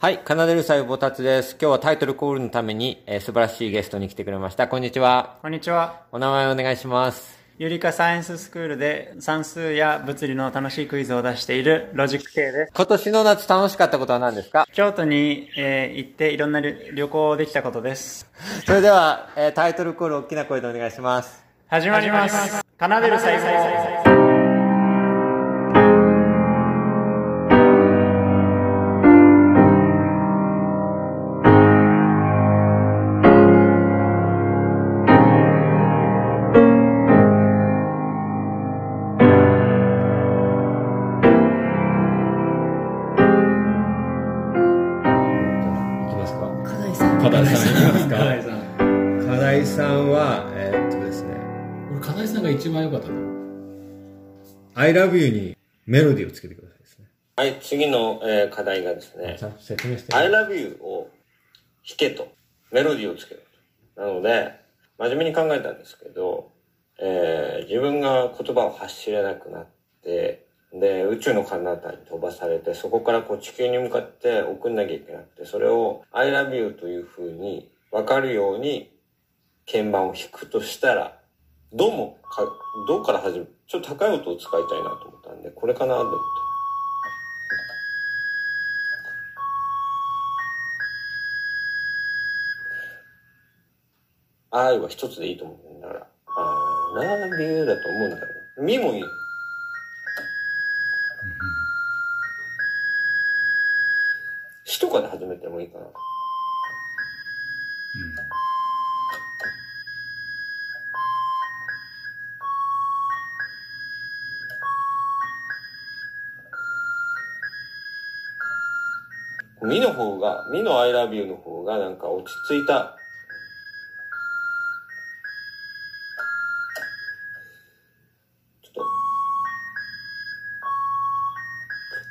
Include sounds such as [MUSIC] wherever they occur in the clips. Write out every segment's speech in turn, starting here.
はい、カナデルサイボタツです。今日はタイトルコールのために、えー素晴らしいゲストに来てくれました。こんにちは。こんにちは。お名前お願いします。ユリカサイエンススクールで算数や物理の楽しいクイズを出しているロジック系です。今年の夏楽しかったことは何ですか？京都に、えー行っていろんな旅旅行できたことです。[LAUGHS] それでは、えータイトルコール大きな声でお願いします。始まります。カナデルサ I love you にメロディーをつけてくださいですね。はい、次の、えー課題がですね説明して。I love you を弾けと、メロディーをつけると。なので、真面目に考えたんですけど、えー自分が言葉を発しれなくなって、で、宇宙の彼方に飛ばされて、そこからこう地球に向かって送んなきゃいけなくて、それを I love you という風に分かるように鍵盤を弾くとしたら、どうもか、どうから始め、ちょっと高い音を使いたいなと思ったんで、これかなと思って。愛は一つでいいと思うんだから。あー、love you だと思うんだよ。みもいい。しとかで始めてもいいかな。みの方が、みの I love you の方がなんか落ち着いた。ちょっ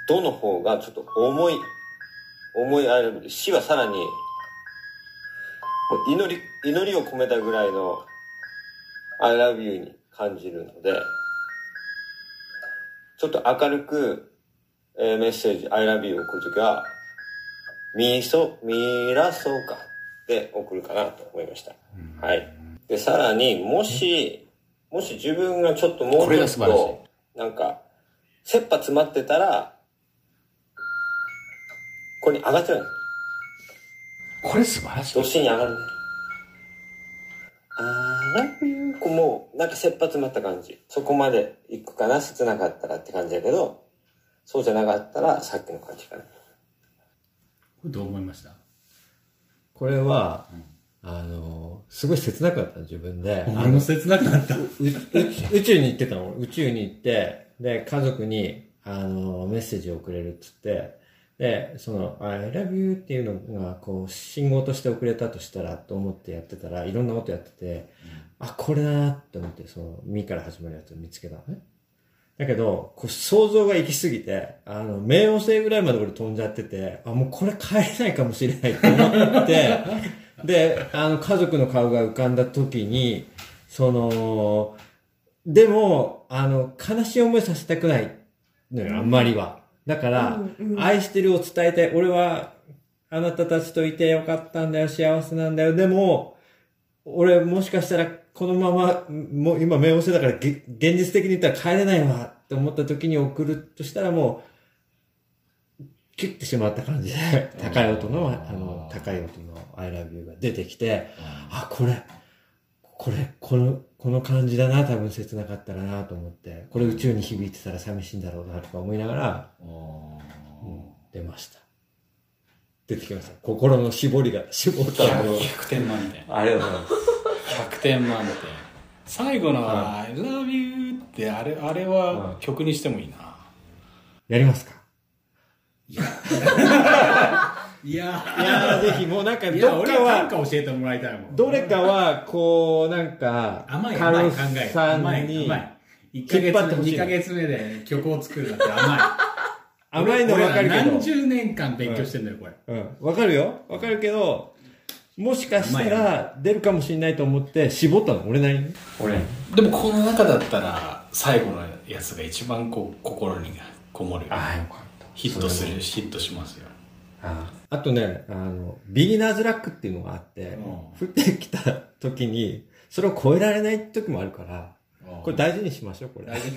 と、どの方がちょっと重い、重い I love you で、死はさらに、祈り、祈りを込めたぐらいの I love you に感じるので、ちょっと明るく、えーメッセージ I love you を送るときは、みそ、みらそうかで送るかなと思いました。はい。で、さらに、もし、もし自分がちょっともうちょっと、なんか、切羽詰まってたら、ここに上がっちゃうの。これ素晴らしいどっしに上がるね。あーこうもう、なんか切羽詰まった感じ。そこまで行くかな、切なかったらって感じだけど、そうじゃなかったら、さっきの感じかな。これどう思いました？これは、あの、すごい切なかった自分で。あの俺も切なくなった。う宇宇宙に行ってたの。宇宙に行ってで家族にあのメッセージを送れるっつって。でその「I love you」っていうのがこう信号として送れたとしたらと思ってやってたらいろんなことやってて、あこれだなって思ってその「み」から始まるやつを見つけたのねだけどこう想像が行き過ぎてあの冥王星ぐらいまで俺飛んじゃっててあもうこれ帰れないかもしれないって思って [LAUGHS] であの家族の顔が浮かんだ時にその、でも、あの、悲しい思いさせたくないのよ、あんまりは。だから、うんうん愛してるを伝えて、俺は、あなたたちといてよかったんだよ、幸せなんだよ。でも、俺もしかしたら、このまま、もう今、冥王星だから、げ現実的に言ったら帰れないわ、って思った時に送るとしたらもう、キュッてしまった感じで、[LAUGHS] 高い音の、あの、高い音の I love you が出てきて、あ、これ、これ、この、この感じだな、多分切なかったらなと思って、これ宇宙に響いてたら寂しいんだろうなとか思いながら、うん出ました。出てきました。心の絞りが、絞ったのを。100点満点ありがとうございます。100点満点。最後の「I love you」ってあれあれは曲にしてもいいな。やりますか？いや。[LAUGHS] いや。ー、ぜひ、もうなんか、いやどっか俺は短は、歌教えてもらいたいもん。どれかは、こう、なんか、カル甘い甘い考えさ甘いんに甘、い。1ヶ引っ張ってほしい。月2ヶ月目で曲を作るなんて甘い。[LAUGHS] 甘いの分かるけど。俺ら何、十年間勉強してんだよこれ。うん、わかるよ。わかるけど、もしかしたら出るかもしれないと思って絞ったの、俺なりに？俺でもこの中だったら最後のやつが一番こう心にこもるよああ、よかった。ヒットするヒットしますよああとね、あの、ビギナーズラックっていうのがあって、うん降ってきた時に、それを超えられない時もあるから、これ大事にしましょう、これ。大丈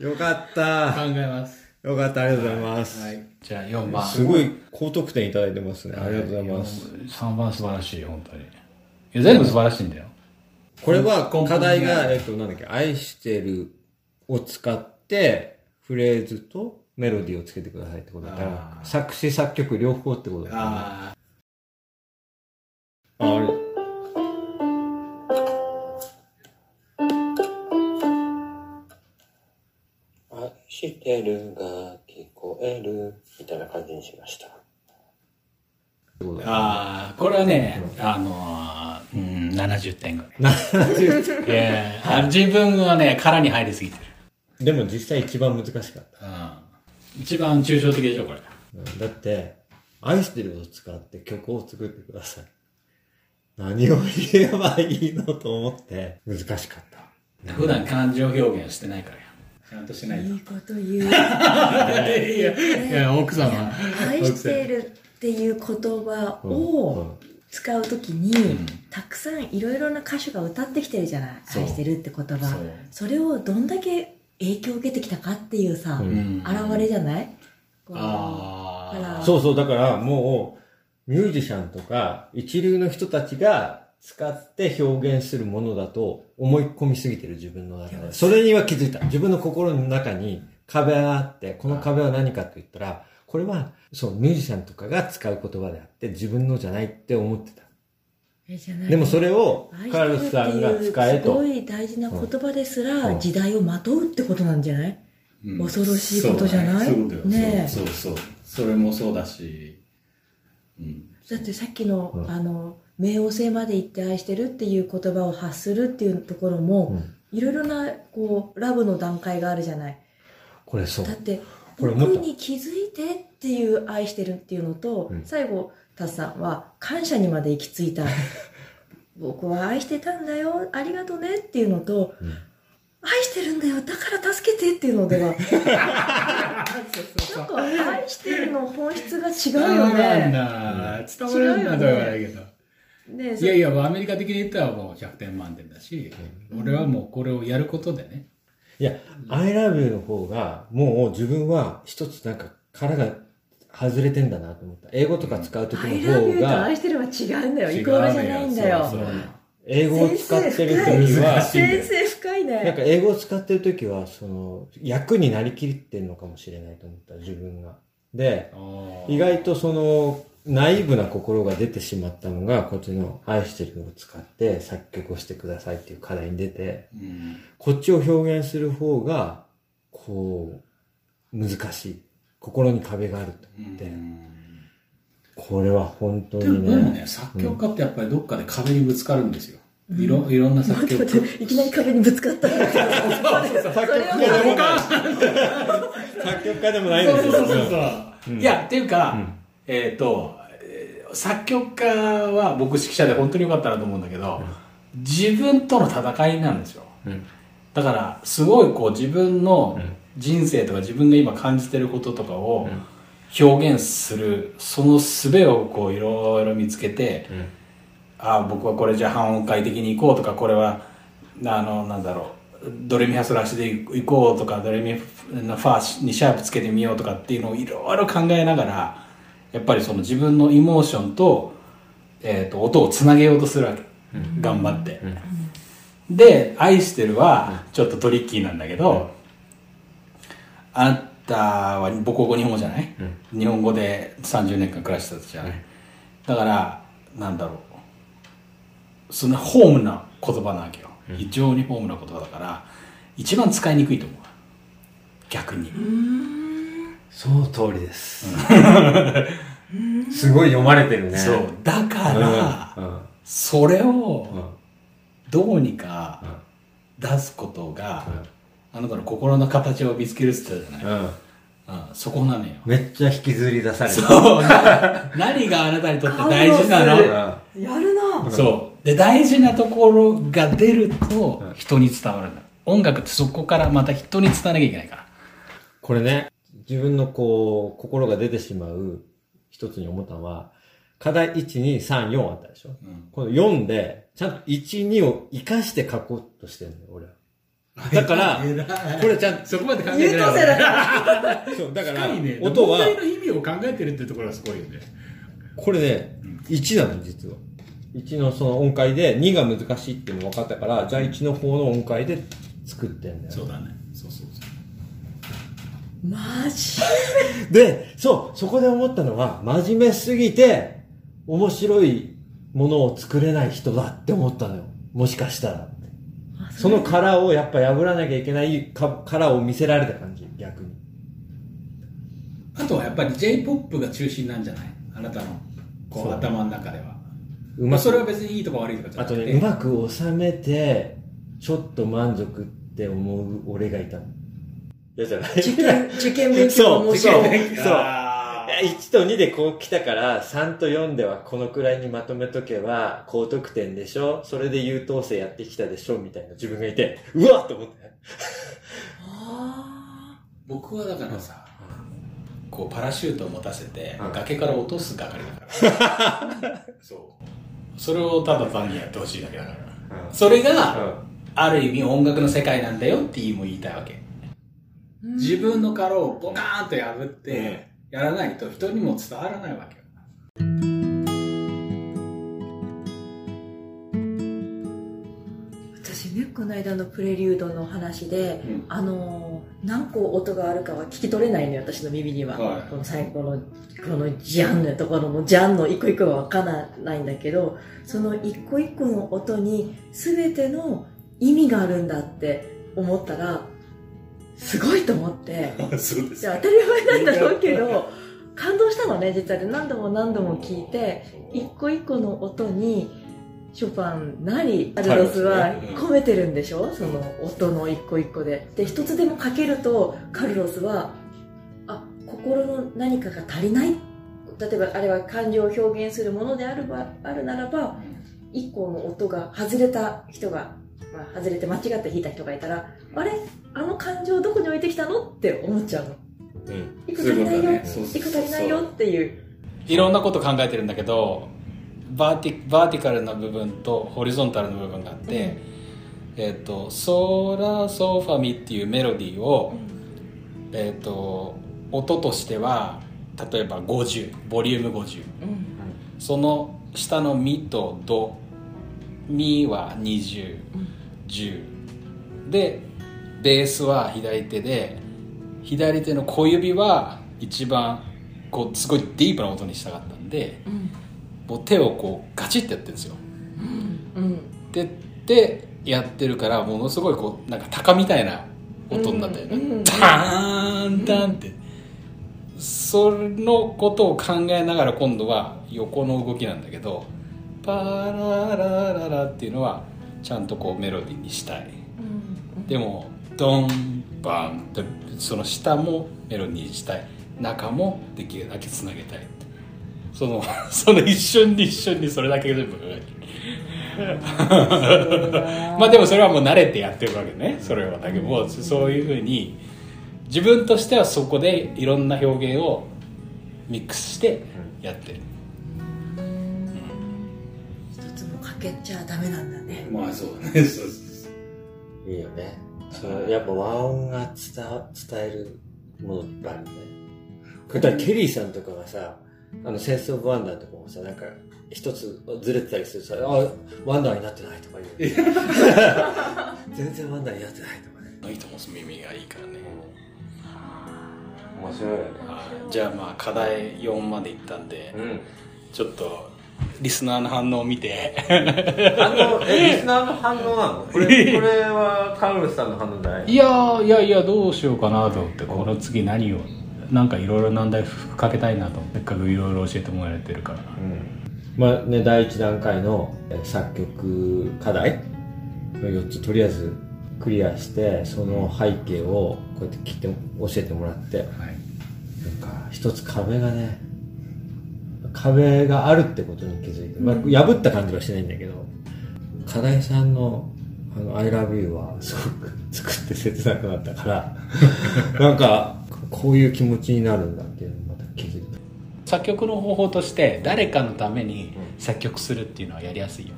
夫 [LAUGHS] よかった。考えます。よかった、ありがとうございます。はい。じゃあ4番。すごい高得点いただいてますね。ありがとうございます。3番素晴らしい、本当に。いや、全部素晴らしいんだよ。これは課題が、えっと、なんだっけ、愛してるを使って、フレーズとメロディーをつけてくださいってことだから作詞作曲両方ってことだから、ね。あああれ？してるが聞こえるみたいな感じにしました。あー、これはね、あのー、うん、70点ぐらい。[LAUGHS] いやあ自分はね、殻に入りすぎてる。でも実際一番難しかった。うん一番抽象的でしょ、これ。うんだって、愛してるを使って曲を作ってください。何を言えばいいのと思って難しかった。普段感情表現してないからよ。ちゃんとしないと。いいこと言う。いや、いや、奥様。愛しているっていう言葉を使うときに、たくさんいろいろな歌手が歌ってきてるじゃない。愛してるって言葉それをどんだけ影響を受けてきたかっていうさ、うん現れじゃない？あだからそうそう、だからもう、ミュージシャンとか、一流の人たちが使って表現するものだと思い込みすぎてる自分の中で。それには気づいた。自分の心の中に壁があって、この壁は何かと言ったら、これは、そう、ミュージシャンとかが使う言葉であって、自分のじゃないって思ってた。えじゃないでもそれを愛、カルロスさんが使えと。すごい大事な言葉ですうんら時代をまとうってことなんじゃない、うん恐ろしいことじゃない？そうだよねえそうそうそう。それもそうだし、うん。だってさっきの、うんあの冥王星まで行って愛してるっていう言葉を発するっていうところも、うん。いろいろなこうラブの段階があるじゃない。これそう。だ。って僕に気づいてっていう愛してるっていうのと、うん。最後タスさんは感謝にまで行き着いた。[LAUGHS] 僕は愛してたんだよありがとねっていうのと、うん。愛してるんだよだから助けてっていうのでは。なんか愛してるの本質が違うよ伝わらんねいやいや、アメリカ的に言ったらもう100点満点だし、俺はもうこれをやることでね。いや、I love you の方が、もう自分は一つなんか殻が外れてんだなと思った。英語とか使う時愛の方ラビューとが愛、してるは違うんだよ。イコールじゃないんだよ。そうそう。英語を使ってる時は、先生深いね。なんか英語を使ってる時は、その、役になりきってるのかもしれないと思った、自分が。で、意外とその、ナイーブな心が出てしまったのが、こっちの愛してるを使って作曲をしてくださいっていう課題に出て、うん。こっちを表現する方が、こう、難しい。心に壁があると思って、これは本当でもにね、でもね、作曲家ってやっぱりどっかで壁にぶつかるんですよ。いろいろんな作曲。待って待っていきなり壁にぶつかった。それは作曲家でもないそうですよ。そうそうそう。いや、っていうか、えっ、と、えー作曲家は僕指揮者で本当に良かったなと思うんだけど、自分との戦いなんですよ。うん。だから、すごいこう自分の人生とか自分が今感じてることとかを表現する、その術をこういろいろ見つけて、ああ、僕はこれじゃあ半音階的に行こうとか、これは、あの、なんだろう、ドレミファソラシで行こうとか、ドレミファーにシャープつけてみようとかっていうのをいろいろ考えながら、やっぱりその自分のイモーションと、えっ、と、音をつなげようとするわけ。頑張って。で、愛してるは、ちょっとトリッキーなんだけど、あなたは母国語日本語じゃない、日本語で30年間暮らしてたじゃない、だから、なんだろう。そのホームな言葉なわけよ。非常にホームな言葉だから、一番使いにくいと思う。逆に。その通りです。すごい読まれてるね。そう。だから、うん。それうをん。どうにか出すことが、あなたの心の形を見つけるって言ったじゃない、うん。うん、そこなのよ。めっちゃ引きずり出される。そう。な [LAUGHS] 何があなたにとって大事なの？うんやるなそう。で、大事なところが出ると人に伝わるんだ。音楽ってそこからまた人に伝えなきゃいけないから。これね、自分のこう、心が出てしまう一つに思ったのは、課題1、2、3、4あったでしょ、うんこの4で、ちゃんと1、2を活かして書こうとしてるのよ、俺は。だから、これちゃんと、そこまで考え優てない。そう、だからね、音は、問題の意味を考えてるってところがすごいよね。これね、1なの、実は。1のその音階で、2が難しいっていうの分かったから、じゃあ1の方の音階で作ってんだよ。そうだね。マジ？で、そう、そこで思ったのは、真面目すぎて、面白いものを作れない人だって思ったのよ。もしかしたら。その殻をやっぱ破らなきゃいけないか殻を見せられた感じ、逆に。あとはやっぱり J-POP が中心なんじゃない？あなたのこそうう頭の中では。うまあそれは別にいいとか悪いとかじゃあとね、なくて。うまく収めて、ちょっと満足って思う俺がいたの。いやじゃない。受験、受験勉強面白い。そうあー1と2でこう来たから、3と4ではこのくらいにまとめとけば、高得点でしょそれで優等生やってきたでしょみたいな自分がいて、うわっと思って。あ僕はだからさ、こうパラシュートを持たせてうん崖から落とす係だから。[LAUGHS] そう。それをただ単にやってほしいだけだから。それが、ある意味音楽の世界なんだよっても言いたいわけ。ー自分の殻をボカーンと破って、やらないと人にも伝わらないわけよ。私ね、この間のプレリュードの話で、うんあのー何個音があるかは聞き取れないのよ、私の耳には。はいこの最後の、このジャンのところのジャンの一個一個はわからないんだけど、その一個一個の音に全ての意味があるんだって思ったら、すごいと思って、[LAUGHS] そうでじゃあ当たり前なんだろうけど、感動したのね、実はで何度も何度も聞いて、一個一個の音に、ショパンなり、アルロスは込めてるんでしょ？その音の一個一個で。で、一つでもかけると、カルロスは、あ、心の何かが足りない。例えば、あれは感情を表現するものであるばあるならば、一個の音が外れた人が、まあ、外れて間違って弾いた人がいたら、あれ？あの感情どこに置いてきたの？って思っちゃうの。うん。一個足りないよ、一個足りないよっていう。いろんなこと考えてるんだけどバーティバーティカルな部分とホリゾンタルな部分があって、えっ、とソーラソファミっていうメロディーを、えっ、と音としては例えば50ボリューム50うん。その下のミとドミは2010でベースは左手で左手の小指は一番こうすごいディープな音にしたかったんでうん。もう手をこうガチッてやってるんですよ。うん。ででやってるからものすごいこうなんか鷹みたいな音になったよね、うんうん。ターンターンって。そのことを考えながら今度は横の動きなんだけどパララララっていうのはちゃんとこうメロディーにしたい。でもドンバンってその下もメロディーにしたい。中もできるだけつなげたいその [LAUGHS] その一瞬に一瞬にそれだけ全部まあでもそれはもう慣れてやってるわけね。それはだけどもうそういうふうに自分としてはそこでいろんな表現をミックスしてやってる、一けちゃダメなんだね。まあそうだねそうそういいよね。そのやっぱ和音が伝わ伝えるものがあるね。これだケリーさんとかがさ、あの、 Sense of Wonder とかもさ、なんか、一つずれてたりするとさ、あ、ワンダーになってないとか言う。[LAUGHS] 全然ワンダーになってないとかね。いいと思う耳がいいからね面白いよね。はいじゃあまあ課題4までいったんで、うん。ちょっとリスナーの反応を見て。あの、え、リスナーの反応なの？[LAUGHS] これ、これはカルロスさんの反応じゃないいやーいやいやどうしようかなと思ってこの次何をなんかいろいろ難題かけたいなとせっかくいろいろ教えてもらえてるから。まあね、第一段階のえ作曲課題。の4つとりあえずクリアしてその背景をこうやって聞いて教えてもらって。なんか一つ壁がね壁があるってことに気づいて、まあ、破った感じはしないんだけど課題さんのあの「I love you」はすごく作って切なくなったから [LAUGHS] なんかここういう気持ちになるんだっていうのをまた気づいた作曲の方法として誰かのために作曲するっていうのはやりやすいよ。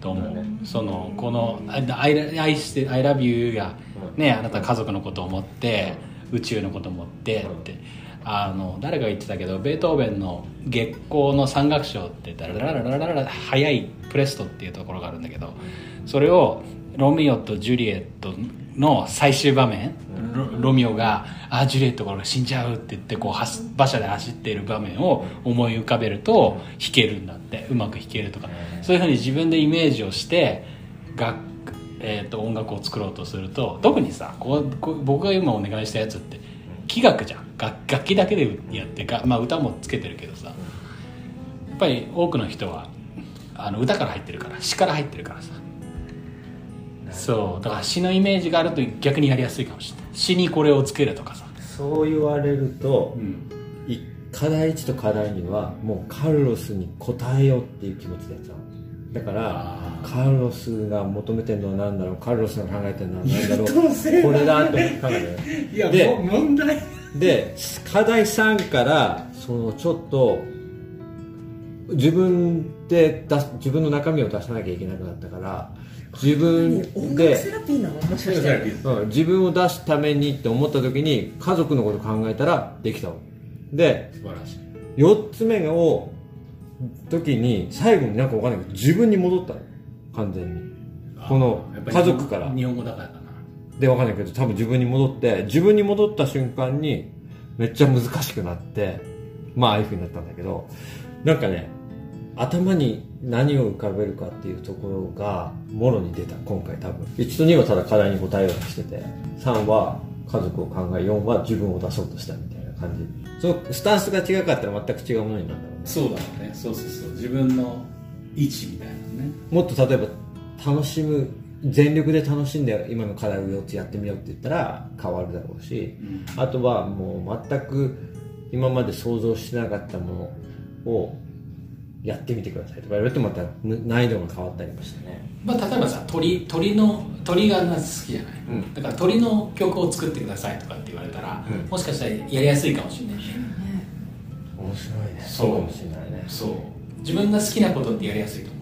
と思う、そのこの「愛愛して I love you」がねあなた家族のことを思って宇宙のことを思ってってあの誰が言ってたけどベートーベンの月光の三楽章ってダラダラダラダラ速いプレストっていうところがあるんだけどそれをロミオとジュリエットの最終場面ロロミオが「あジュリエットが死んじゃう」って言ってこう馬車で走っている場面を思い浮かべると弾けるんだってうまく弾けるとか。そういうふうに自分でイメージをして楽、えー、と音楽を作ろうとすると特にさこう僕が今お願いしたやつって器楽じゃん。楽楽器だけでやってが、まあ、歌もつけてるけどさ。やっぱり多くの人はあの歌から入ってるから詩から入ってるからさ。そう。だから詩のイメージがあると逆にやりやすいかもしれない。詩にこれをつけるとかさ、そう言われるとう、ん、い課題1と課題2はもうカルロスに応えようっていう気持ちでやっちゃうだからカルロスが求めてるのは何だろう？カルロスが考えてるのは何だろう？これだと思って考えていやで問題。で課題3からそのちょっと自分で出す自分の中身を出さなきゃいけなくなったから自分でセラピーなの？もしかして。うん、自分を出すためにって思った時に家族のこと考えたらできたわ。で素晴らしい。4つ目を時に最後になんかわかんないけど自分に戻ったの。完全に。この家族から。日本語だからかな。でわかんないけど多分自分に戻って自分に戻った瞬間にめっちゃ難しくなってまあああいう風になったんだけどなんかね頭に何を浮かべるかっていうところがもろに出た今回多分。1と2はただ課題に答えようとしてて3は家族を考え4は自分を出そうとしたみたいな感じ。そのスタンスが違かったら全く違うものになるそうだろうね。そうそうそう。自分の位置みたいなね。もっと例えば楽しむ全力で楽しんで今の課題を4つやってみようって言ったら変わるだろうし、あとはもう全く今まで想像してなかったものをやってみてください。とか言われてもまた難易度が変わったりもしてね。まあ、例えばさ鳥鳥の鳥が好きじゃない、うん。だから鳥の曲を作ってくださいとかって言われたら、うん。もしかしたらやりやすいかもしれないね面白いね。そう。かもしれないね。そう。自分が好きなことってやりやすいと思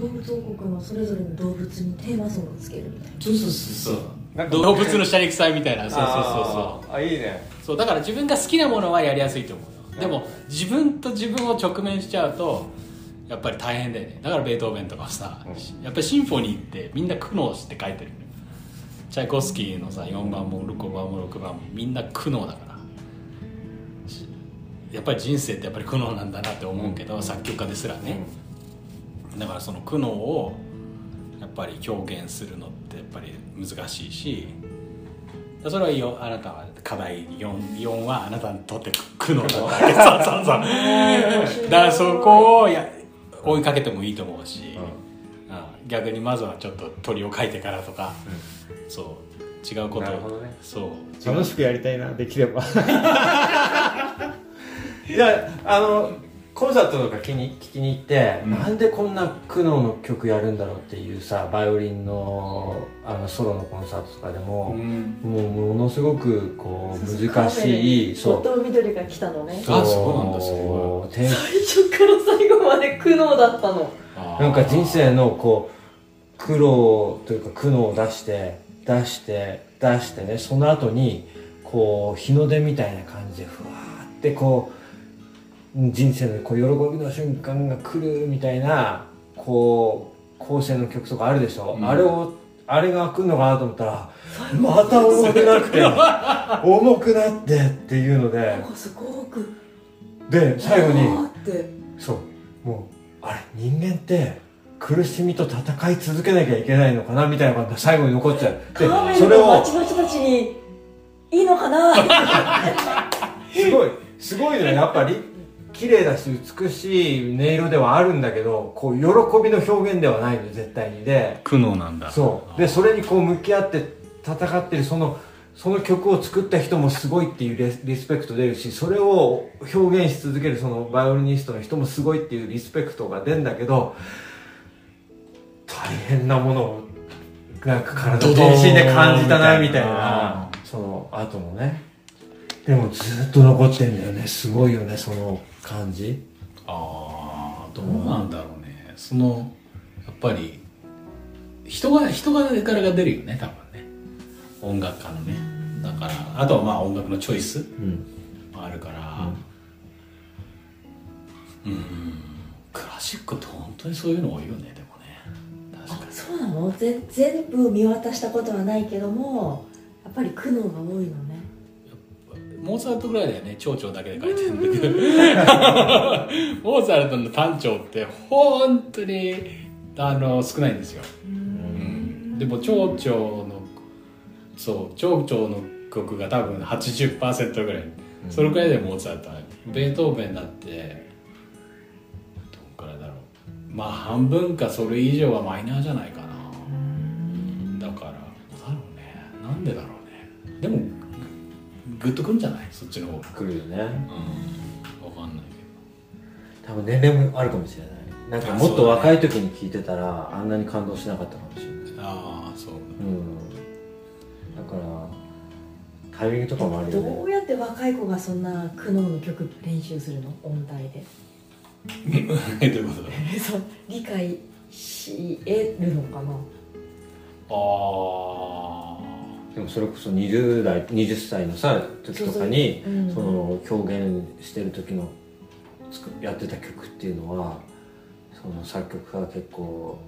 うよ。動物王国のそれぞれの動物にテーマソングつけるみたいな。そうそうそうそう。動物のシャリクサイみたいな。そうそうそうそう。うあいいね。そうだから自分が好きなものはやりやすいと思うよ。でも自分と自分を直面しちゃうとやっぱり大変だよね。だからベートーベンとかさ、やっぱりシンフォニーってみんな苦悩して書いてるチャイコフスキーのさ4番も5番も6番もみんな苦悩だから。しやっぱり人生ってやっぱり苦悩なんだなって思うけど、作曲家ですらね、だからその苦悩をやっぱり表現するのってやっぱり難しいしそれはよあなたは課題 4, 4はあなたにとって苦悩だったわけそうそうそう。だからそこをや追いかけてもいいと思うし、あ逆にまずはちょっと鳥を描いてからとか、そう。違うこと。なるほどね。そう。楽しくやりたいなできれば [LAUGHS] いやあのコンサートとか聞きに聞きに行って、なんでこんな苦悩の曲やるんだろうっていうさバイオリンのあのソロのコンサートとかでも、もうものすごくこう難しいそう後藤みどりが来たのね。あそうなんだすご天最初から最後まで苦悩だったの。なんか人生のこう苦労というか苦悩を出して出して出してねその後にこう日の出みたいな感じでふわーってこう人生のこう喜びの瞬間が来るみたいなこう構成の曲とかあるでしょ、あれをあれが来るのかなと思ったらまた重くなって [LAUGHS] 重くなってっていうので。すごく。で最後にそう。もうあれ人間って苦しみと戦い続けなきゃいけないのかなみたいなことが最後に残っちゃう。でそれをバチバチバチにいいのかな？[LAUGHS] すごい。すごいのよやっぱり綺麗だし美しい音色ではあるんだけどこう喜びの表現ではないのよ絶対に。で苦悩なんだ。そう。でそれにこう向き合って戦ってるそのその曲を作った人もすごいっていうリスペクト出るしそれを表現し続けるそのバイオリニストの人もすごいっていうリスペクトが出るんだけど大変なものをなんか体全身で感じたなみたいな。その後のね。でもずっと残ってんだよね。すごいよねその感じ？ああどうなんだろうね。そのやっぱり人が人がからが出るよね多分ね。音楽家のね。だからあとはまあ音楽のチョイスうん。もあるから。うん。クラシックって本当にそういうの多いよねでもね。確かに。そうなの？ぜ全部見渡したことはないけどもやっぱり苦悩が多いのねモーツァルトぐらいだよね蝶々だけで書いてるんだけど。モーツァルトの単調って本当にあの少ないんですよ、うん、でも蝶々のそう蝶々の曲が多分80%ぐらい、それくらいでモーツァルトは。ベートーベンだってどっからだろう。まあ半分かそれ以上はマイナーじゃないかな。だからだろうね。なんでだろうね。でもグッとくんじゃない？そっちの方が。来るよね。うん。わかんない多分年齢もあるかもしれない。なんかもっと若い時に聞いてたらあんなに感動しなかったかもしれない。けどああそううん。だからタイミングとかもあるよね。どうやって若い子がそんな苦悩の曲練習するの？音大で。どういうこと？だ [LAUGHS] そう理解し得るのかな？あでもそれこそ20代20歳のさ時とかにその表現してる時のつくやってた曲っていうのはその作曲家が結構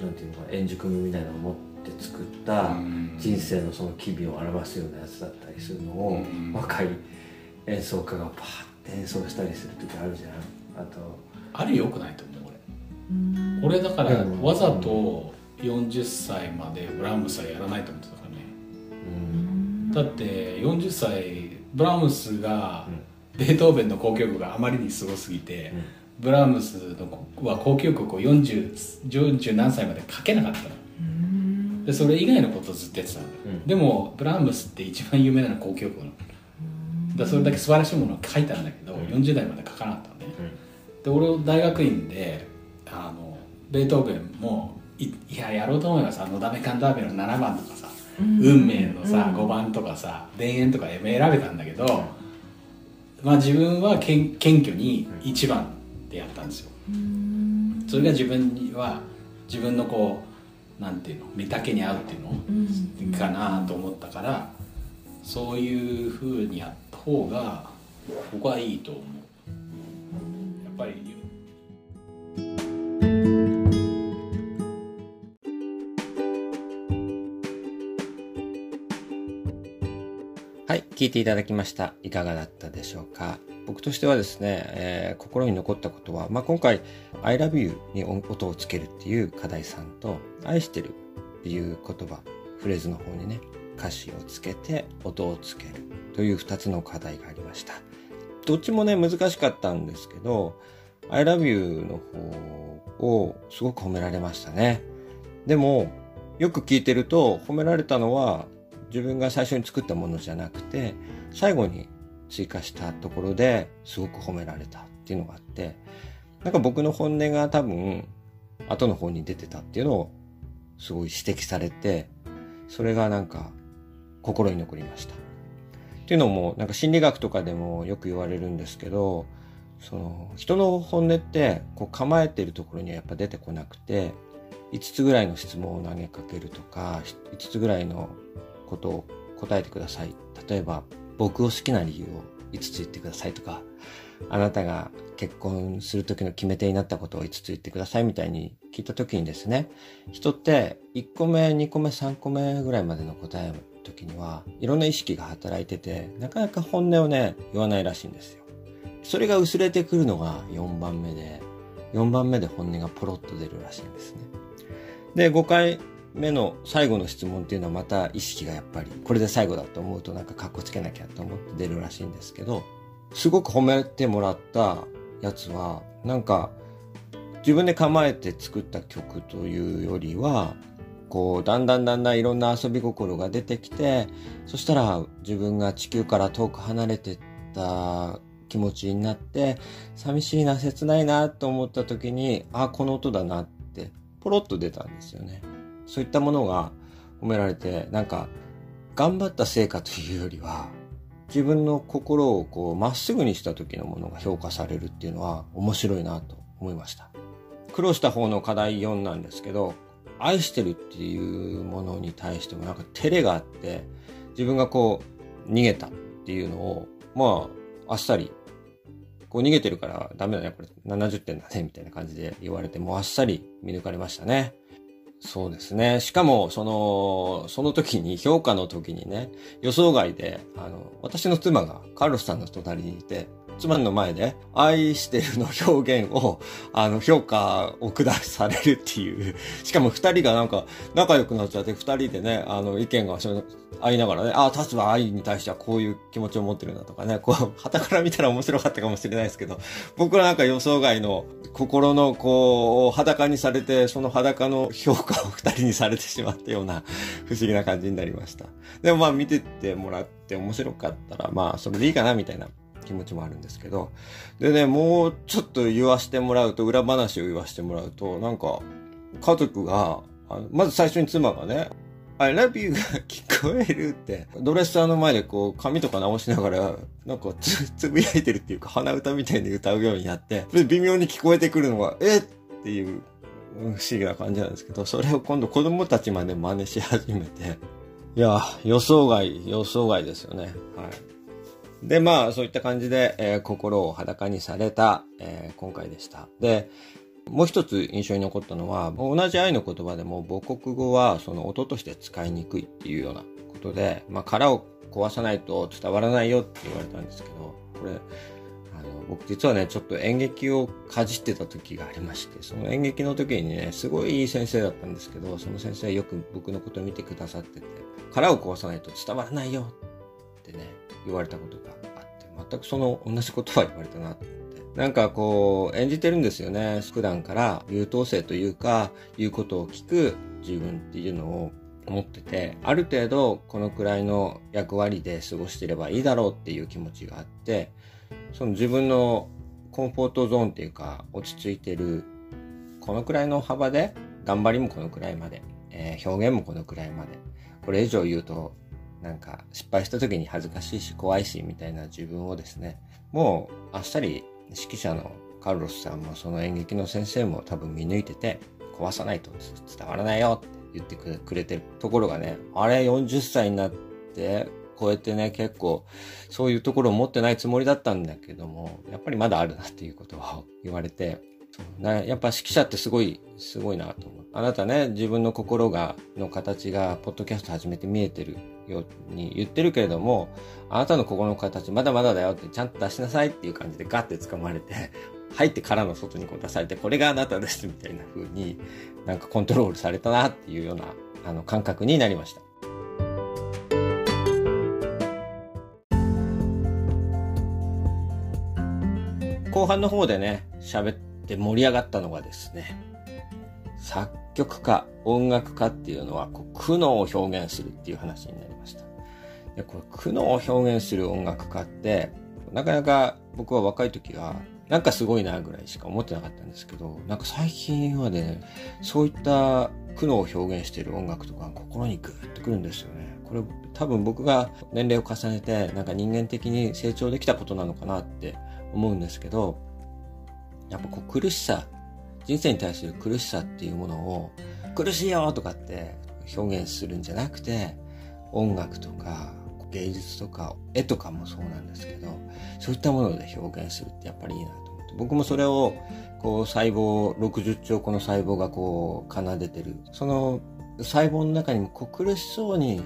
なんていうのかな円熟味みたいなのを持って作ったうん。人生のその機微を表すようなやつだったりするのをうん。若い演奏家がパーって演奏したりする時あるじゃん。あとああれよくないと思う俺。俺だからうん。わざと40歳までブラームスはやらないと思ってただって40歳ブラームスがベートーベンの交響曲があまりにすごすぎて、ブラームスのは交響曲を 40, 40何歳まで書けなかったの。でそれ以外のことをずっとやってたうん。でもブラームスって一番有名なのは交響曲なの。だそれだけ素晴らしいものを書いたんだけど、40代まで書かなかったのね、で俺大学院であのベートーベンもいいややろうと思えばさ「のだめカンターベル」の7番とかさ「運命」のさ、5番とかさ「田園」とか選べたんだけど、まあ自分はけん謙虚に1番でやったんですよ。それが自分には自分のこうなんていうの見丈に合うっていうのかなと思ったからそういうふうにやった方が僕はいいと思う。やっぱり聞いていただきました。いかがだったでしょうか？僕としてはですね、えー心に残ったことは、まあ、今回、I love you に音をつけるっていう課題さんと、愛してるっていう言葉、フレーズの方にね、歌詞をつけて音をつけるという二つの課題がありました。どっちもね、難しかったんですけど、I love you の方をすごく褒められましたね。でも、よく聞いてると、褒められたのは、自分が最初に作ったものじゃなくて、最後に追加したところですごく褒められたっていうのがあって、なんか僕の本音が多分、後の方に出てたっていうのをすごい指摘されて、それがなんか心に残りました。っていうのも、なんか心理学とかでもよく言われるんですけど、その人の本音ってこう構えてるところにはやっぱ出てこなくて、5つぐらいの質問を投げかけるとか、5つぐらいのことを答えてください。例えば、僕を好きな理由を5つ言ってくださいとか、あなたが結婚する時の決め手になったことを5つ言ってくださいみたいに聞いた時にですね、人って1個目、2個目、3個目ぐらいまでの答えの時には、いろんな意識が働いてて、なかなか本音をね、言わないらしいんですよ。それが薄れてくるのが4番目で、4番目で本音がポロッと出るらしいんですね。で、5回目の最後の質問っていうのはまた意識がやっぱり、これで最後だと思うとなんかカッコつけなきゃと思って出るらしいんですけど、すごく褒めてもらったやつは、なんか、自分で構えて作った曲というよりは、こう、だんだんだんだんいろんな遊び心が出てきて、そしたら自分が地球から遠く離れてった気持ちになって、寂しいな、切ないなと思った時に、あ、この音だなって、ポロッと出たんですよね。そういったものが褒められて、なんか、頑張った成果というよりは、自分の心をこう、まっすぐにした時のものが評価されるっていうのは面白いなと思いました。苦労した方の課題4なんですけど、愛してるっていうものに対してもなんか照れがあって、自分がこう、逃げたっていうのを、まあ、あっさり、こう逃げてるからダメだね、これ70点だね、みたいな感じで言われて、もうあっさり見抜かれましたね。そうですね。しかも、その、その時に、評価の時にね、予想外で、あの、私の妻がカルロスさんの隣にいて、妻の前で、愛してるの表現を、あの、評価を下されるっていう。[LAUGHS] しかも二人がなんか、仲良くなっちゃって、二人でね、あの、意見が合いながらね、ああ、立場愛に対してはこういう気持ちを持ってるんだとかね、こう、旗から見たら面白かったかもしれないですけど、僕はなんか予想外の心のこう、裸にされて、その裸の評価を二人にされてしまったような [LAUGHS] 不思議な感じになりました。でもまあ見ててもらって面白かったら、まあそれでいいかなみたいな気持ちもあるんですけど。でね、もうちょっと言わしてもらうと、裏話を言わしてもらうと、なんか、家族が、まず最初に妻がね、I love you が聞こえるって、ドレッサーの前でこう、髪とか直しながら、なんかつ、つぶやいてるっていうか、鼻歌みたいに歌うようになって、微妙に聞こえてくるのが、えっていう、不思議な感じなんですけど、それを今度子供たちまで真似し始めて、いや、予想外、予想外ですよね。はい。で、まあ、そういった感じで、えー、心を裸にされた、えー、今回でした。で、もう一つ印象に残ったのは、同じ愛の言葉でも母国語はその音として使いにくいっていうようなことで、まあ、殻を壊さないと伝わらないよって言われたんですけど、これ、あの、僕実はね、ちょっと演劇をかじってた時がありまして、その演劇の時にね、すごいいい先生だったんですけど、その先生よく僕のこと見てくださってて、殻を壊さないと伝わらないよってね、言われたことがあって、全くその同じ言葉言われたなって。なんかこう、演じてるんですよね。普段から優等生というか、言うことを聞く自分っていうのを思ってて、ある程度このくらいの役割で過ごしてればいいだろうっていう気持ちがあって、その自分のコンフォートゾーンっていうか、落ち着いてる、このくらいの幅で、頑張りもこのくらいまで、えー、表現もこのくらいまで。これ以上言うとなんか失敗した時に恥ずかしいし怖いしみたいな自分をですね、もうあっさり指揮者のカルロスさんもその演劇の先生も多分見抜いてて、壊さないと伝わらないよって言ってくれてるところがね、あれ40歳になって超えてね、結構そういうところを持ってないつもりだったんだけども、やっぱりまだあるなっていうことを言われて、やっぱ指揮者ってすごい、すごいなと思う。あなたね、自分の心が、の形が、ポッドキャスト始めて見えてるように言ってるけれども、あなたの心の形まだまだだよってちゃんと出しなさいっていう感じでガッて掴まれて、[LAUGHS] 入ってからの外にこう出されて、これがあなたですみたいな風になんかコントロールされたなっていうようなあの感覚になりました。後半の方でね、喋って盛り上がったのがですね、作曲家、音楽家っていうのはこう苦悩を表現するっていう話になりました。でこれ苦悩を表現する音楽家って、なかなか僕は若い時は、なんかすごいなぐらいしか思ってなかったんですけど、なんか最近はね、そういった苦悩を表現している音楽とか心にグーッとくるんですよね。これ多分僕が年齢を重ねて、なんか人間的に成長できたことなのかなって思うんですけど、やっぱこう苦しさ人生に対する苦しさっていうものを苦しいよとかって表現するんじゃなくて音楽とか芸術とか絵とかもそうなんですけどそういったもので表現するってやっぱりいいなと思って僕もそれをこう細胞60兆個の細胞がこう奏でてる。その細胞の中にもこう苦しそうに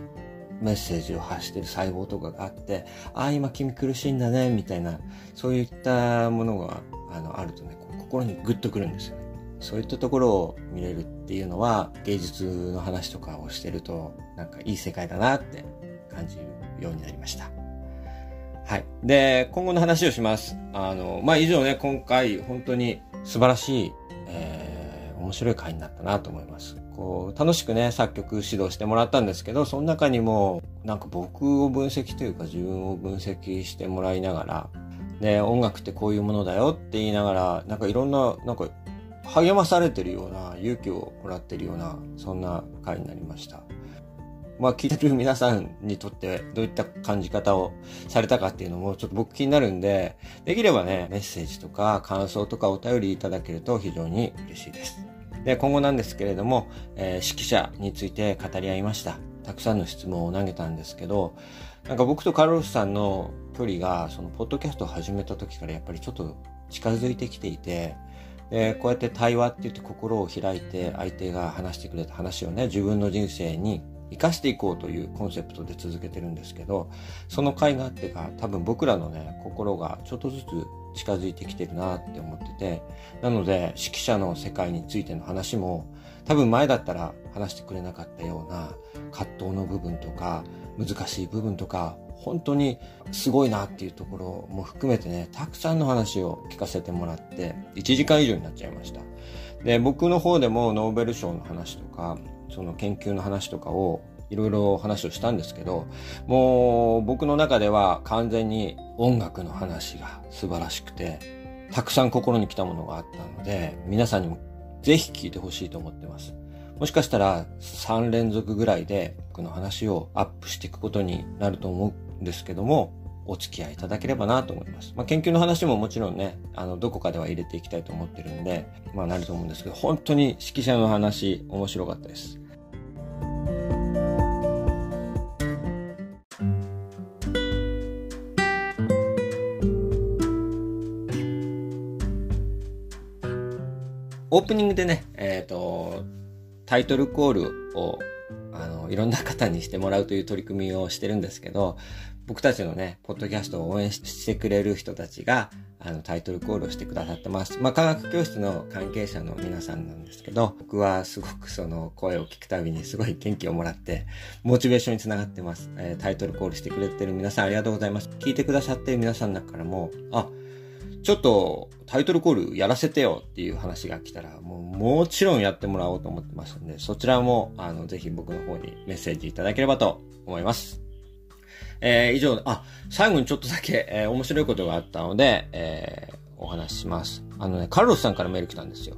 メッセージを発してる細胞とかがあってああ今君苦しいんだねみたいなそういったものがあのあるとね心にグッとくるんですよね。そういったところを見れるっていうのは芸術の話とかをしてるとなんかいい世界だなって感じるようになりました。はい。で、今後の話をします。あの、まあ、以上ね、今回本当に素晴らしい、えー、面白い回になったなと思います。こう、楽しくね、作曲指導してもらったんですけど、その中にも、なんか僕を分析というか自分を分析してもらいながら、で、音楽ってこういうものだよって言いながら、なんかいろんな、なんか励まされてるような、勇気をもらってるような、そんな回になりました。まあ聞いてる皆さんにとってどういった感じ方をされたかっていうのもちょっと僕気になるんで、できればね、メッセージとか感想とかお便りいただけると非常に嬉しいです。で、今後なんですけれども、えー、指揮者について語り合いました。たくさんの質問を投げたんですけど、なんか僕とカロスさんの距離が、そのポッドキャストを始めた時からやっぱりちょっと近づいてきていて、で、こうやって対話って言って心を開いて相手が話してくれた話をね、自分の人生に生かしていこうというコンセプトで続けてるんですけど、その会があってか、多分僕らのね、心がちょっとずつ近づいてきてるなって思ってて、なので指揮者の世界についての話も、多分前だったら話してくれなかったような葛藤の部分とか、難しい部分とか、本当にすごいなっていうところも含めてね、たくさんの話を聞かせてもらって、1時間以上になっちゃいました。で、僕の方でもノーベル賞の話とか、その研究の話とかをいろいろ話をしたんですけど、もう僕の中では完全に音楽の話が素晴らしくて、たくさん心に来たものがあったので、皆さんにもぜひ聞いてほしいと思ってます。もしかしたら3連続ぐらいで僕の話をアップしていくことになると思うんですけども、お付き合いいただければなと思います。まあ、研究の話ももちろんね、あの、どこかでは入れていきたいと思ってるんで、まあ、なると思うんですけど、本当に指揮者の話、面白かったです。オープニングでね、えっ、ー、と、タイトルコールを、あの、いろんな方にしてもらうという取り組みをしてるんですけど、僕たちのね、ポッドキャストを応援してくれる人たちが、あの、タイトルコールをしてくださってます。まあ、科学教室の関係者の皆さんなんですけど、僕はすごくその声を聞くたびにすごい元気をもらって、モチベーションにつながってます。えー、タイトルコールしてくれてる皆さんありがとうございます。聞いてくださってる皆さんの中からも、あ、ちょっとタイトルコールやらせてよっていう話が来たら、もうもちろんやってもらおうと思ってますんで、そちらも、あの、ぜひ僕の方にメッセージいただければと思います。えー、以上、あ、最後にちょっとだけ、えー、面白いことがあったので、えー、お話しします。あのね、カルロスさんからメール来たんですよ。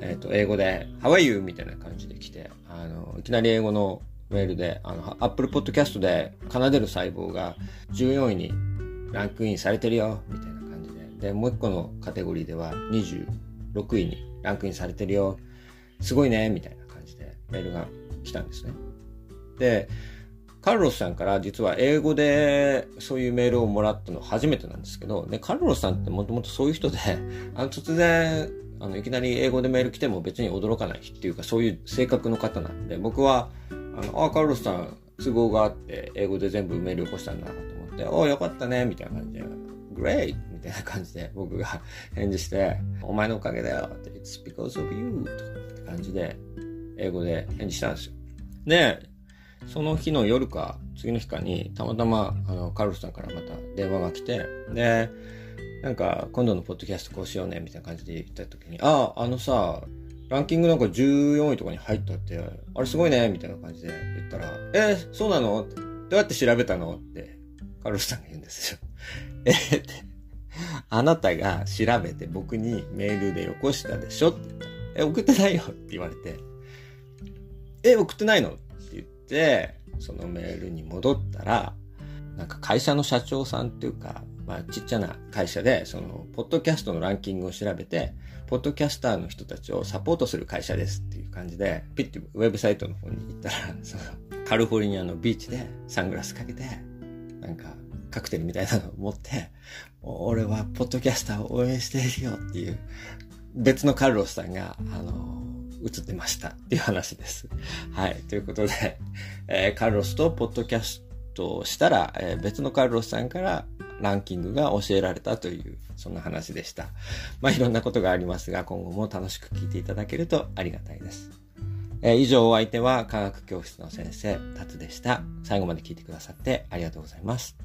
えっ、ー、と、英語で、How are you? みたいな感じで来て、あの、いきなり英語のメールで、あの、Apple Podcast で奏でる細胞が14位にランクインされてるよ、みたいな。で、もう一個のカテゴリーでは26位にランクインされてるよ。すごいね、みたいな感じでメールが来たんですね。で、カルロスさんから実は英語でそういうメールをもらったの初めてなんですけど、で、カルロスさんってもともとそういう人で、[LAUGHS] あの、突然、あの、いきなり英語でメール来ても別に驚かないっていうか、そういう性格の方なんで、僕は、あの、あ、カルロスさん都合があって、英語で全部メール起こしたんだなと思って、およかったね、みたいな感じで、Great! みたいな感じで僕が [LAUGHS] 返事して、お前のおかげだよって、It's because of you! とかって感じで、英語で返事したんですよ。で、その日の夜か、次の日かに、たまたま、あの、カルロスさんからまた電話が来て、で、なんか、今度のポッドキャストこうしようね、みたいな感じで言った時に、ああ、あのさ、ランキングなんか14位とかに入ったって、あれすごいね、みたいな感じで言ったら、えー、そうなの、どうやって調べたの？って、カルロスさんが言うんですよ。[LAUGHS] えー、って、あなたが調べて僕にメールでよこしたでしょって言ったら、え、送ってないよって言われて、え、送ってないの？って言って、そのメールに戻ったら、なんか会社の社長さんっていうか、まあちっちゃな会社で、その、ポッドキャストのランキングを調べて、ポッドキャスターの人たちをサポートする会社ですっていう感じで、ピッてウェブサイトの方に行ったら、その、カリフォルニアのビーチでサングラスかけて、なんか、カクテルみたいなのを持って、俺はポッドキャスターを応援しているよっていう、別のカルロスさんが、あの、映ってましたっていう話です。はい。ということで、えー、カルロスとポッドキャストをしたら、えー、別のカルロスさんからランキングが教えられたという、そんな話でした。まあ、いろんなことがありますが、今後も楽しく聞いていただけるとありがたいです。えー、以上お相手は科学教室の先生、タツでした。最後まで聞いてくださってありがとうございます。